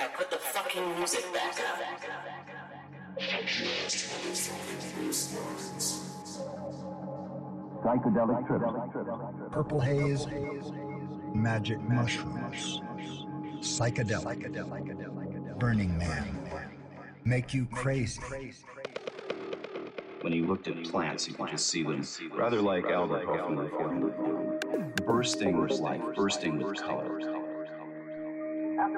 I put the fucking music back up. Psychedelic trip. Purple haze. Magic mushrooms. Psychedelic. Burning Man. Make you crazy. When he looked at plants, he could just see them, rather like Albert Hoffman, Bursting with life, bursting with color.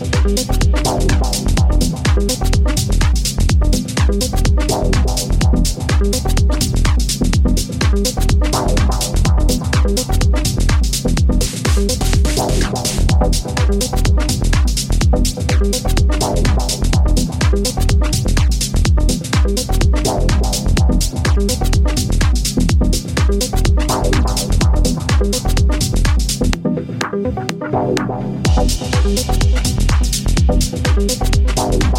Bye. Bye.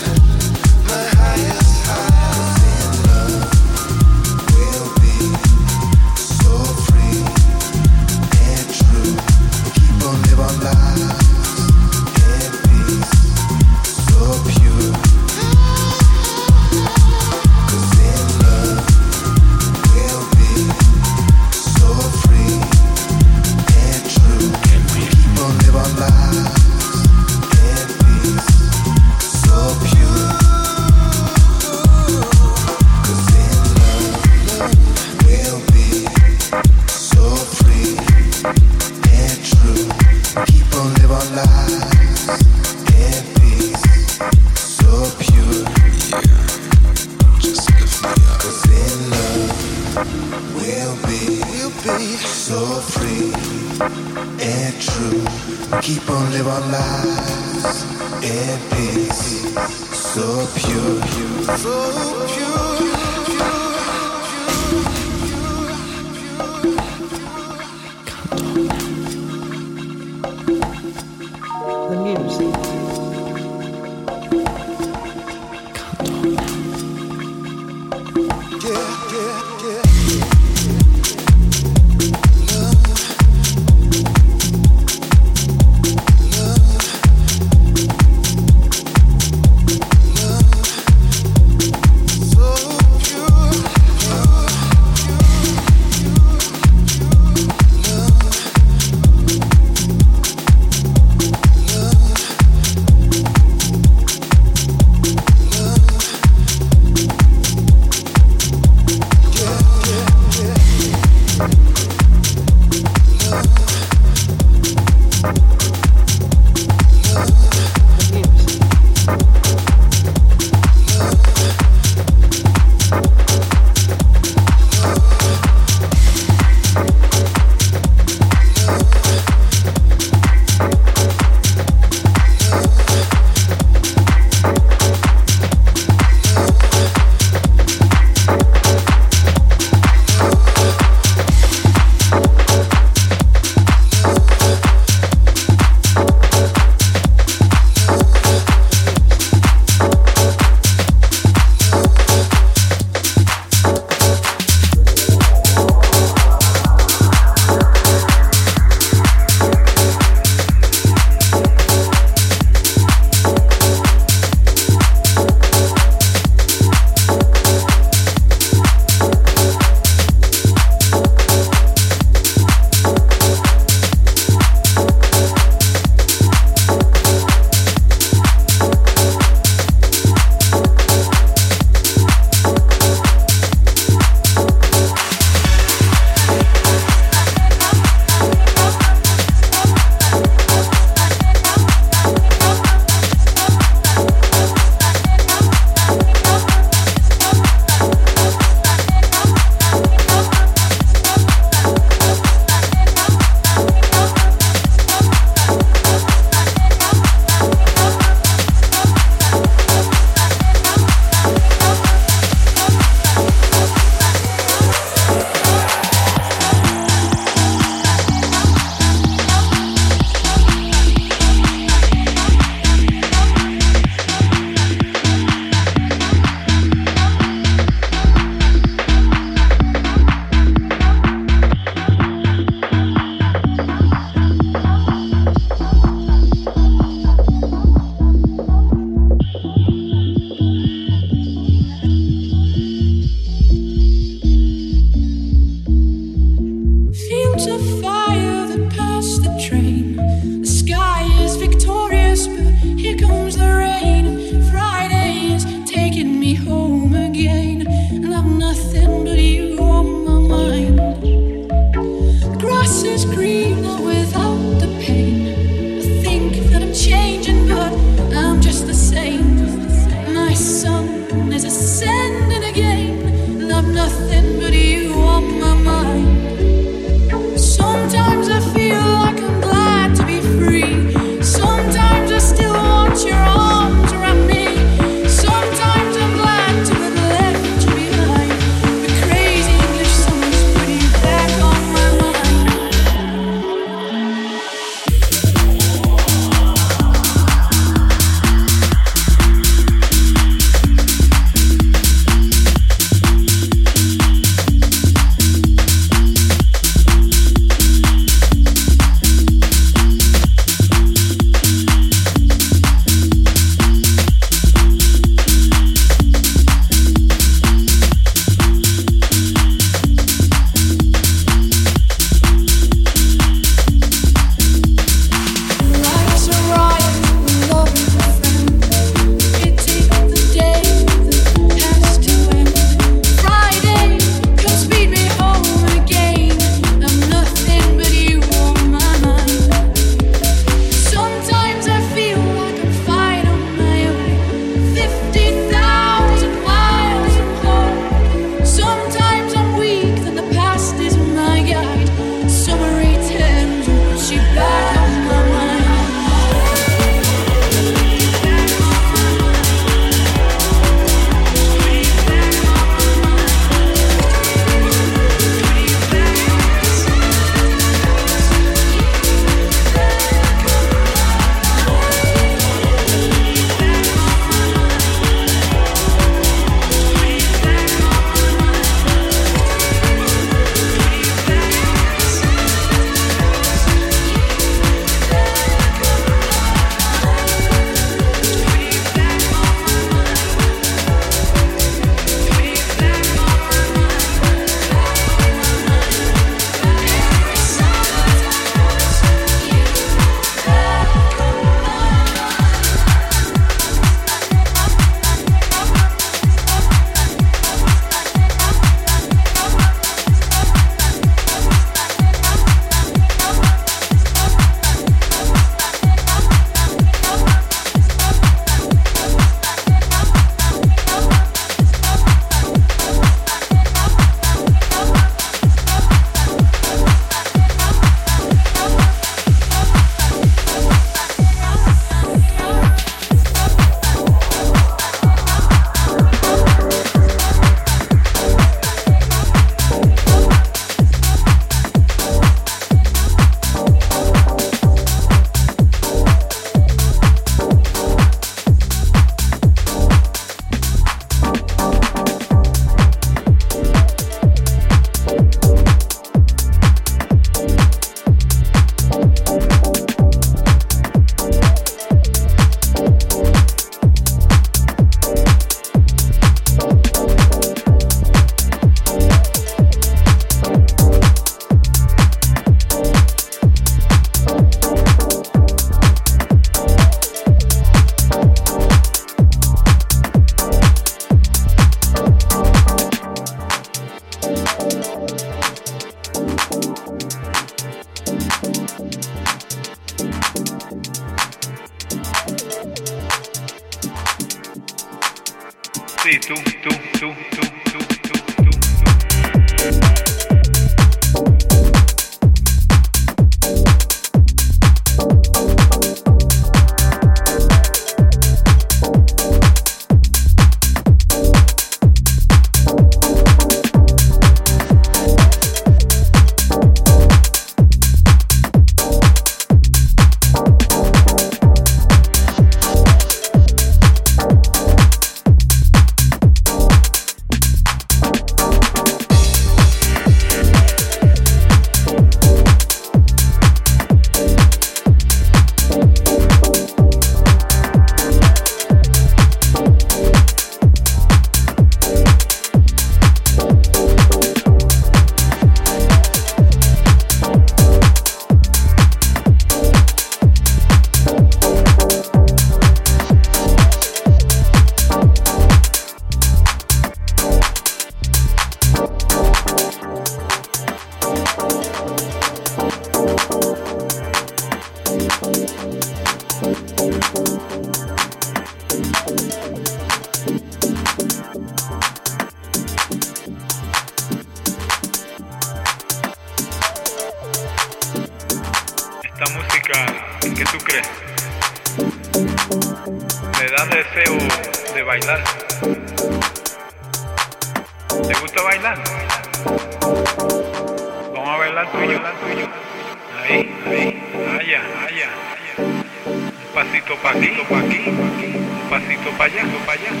acompaña, acompaña.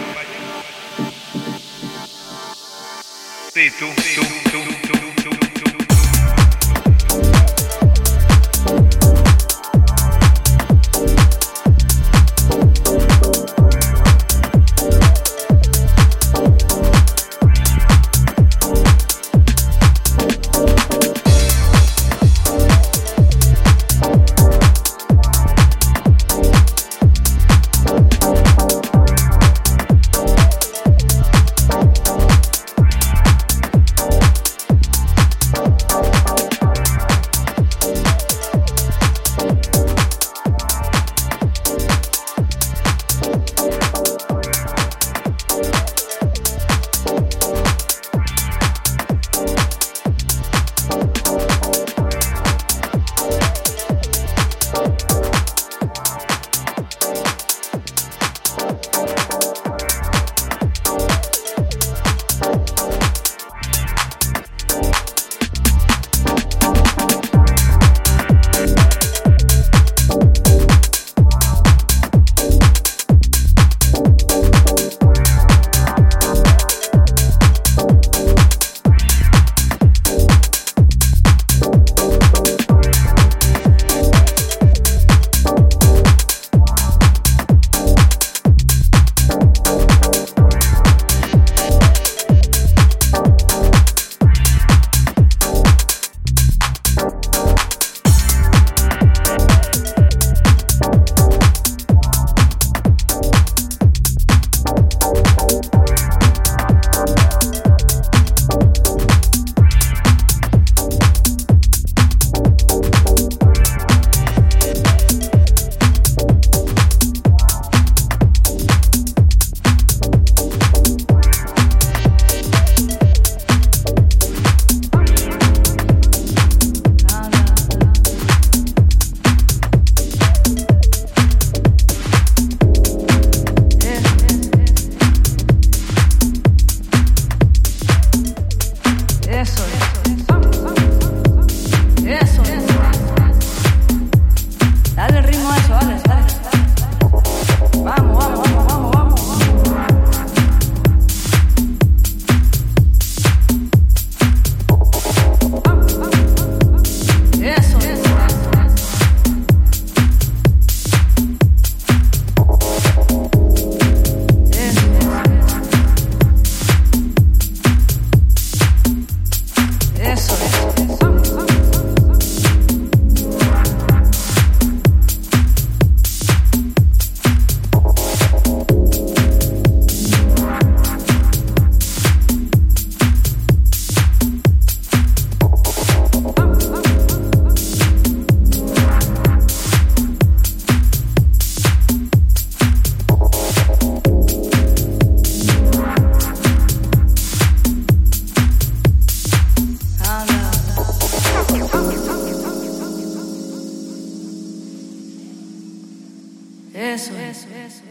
Eso, eso, eso,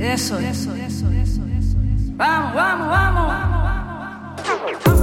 eso, eso, eso, eso, eso, vamos, vamos, vamos, vamos, vamos.